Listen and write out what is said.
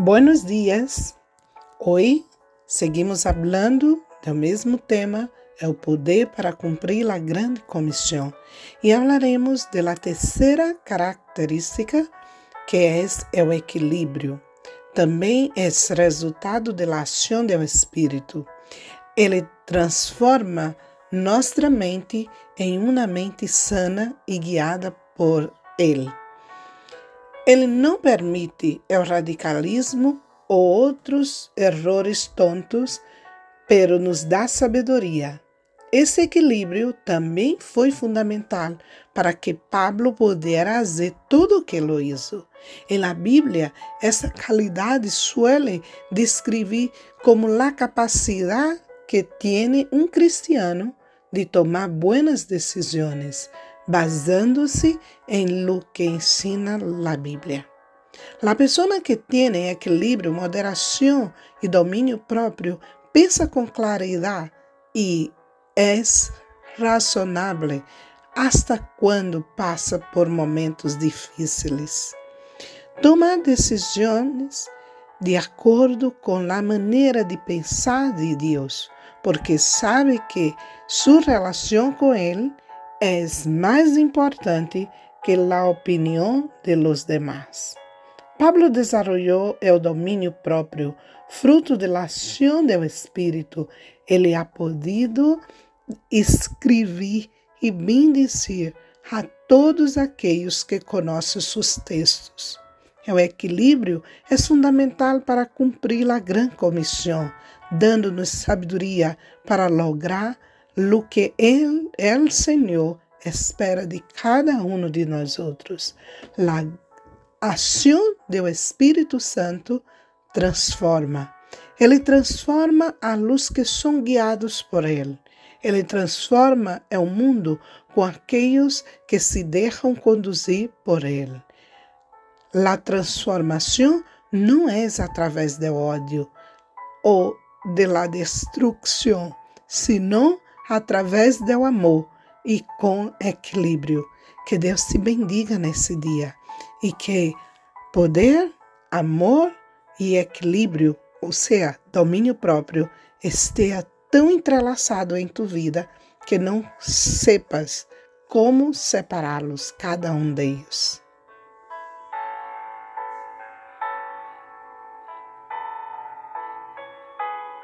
Buenos dias. Hoje seguimos falando do mesmo tema, é o poder para cumprir a grande comissão, e falaremos da terceira característica, que é o equilíbrio. Também é resultado da ação do Espírito. Ele transforma nossa mente em uma mente sana e guiada por Ele. Ele não permite o radicalismo ou outros erros tontos, pero nos dá sabedoria. Esse equilíbrio também foi fundamental para que Pablo pudesse fazer tudo o que ele hizo. Em Bíblia, essa qualidade suele descrever como a capacidade que tem um cristiano de tomar buenas decisões, basándose en lo que ensina la Biblia. La persona que tiene equilibrio, moderación y dominio propio piensa con claridad y es razonable hasta cuando pasa por momentos difíciles. Toma decisiones de acordo com a maneira de pensar de Deus, porque sabe que sua relação com Ele es más importante que la opinión de los demás. Pablo desarrolló el dominio propio, fruto de la acción del Espíritu. Ele ha podido escrever e bendecir a todos aqueles que conhecem seus textos. O equilíbrio é fundamental para cumprir a grande comissão, dando-nos sabedoria para lograr lo que Ele, el Senhor espera de cada um de nós outros. A ação do Espírito Santo transforma. Ele transforma a luz que são guiados por Ele. Ele transforma o mundo com aqueles que se deixam conduzir por Ele. A transformação não é através do ódio ou de la destruição, senão através do amor e com equilíbrio. Que Deus te bendiga nesse dia e que poder, amor e equilíbrio, ou seja, domínio próprio, esteja tão entrelaçado em tua vida que não sepas como separá-los, cada um deles.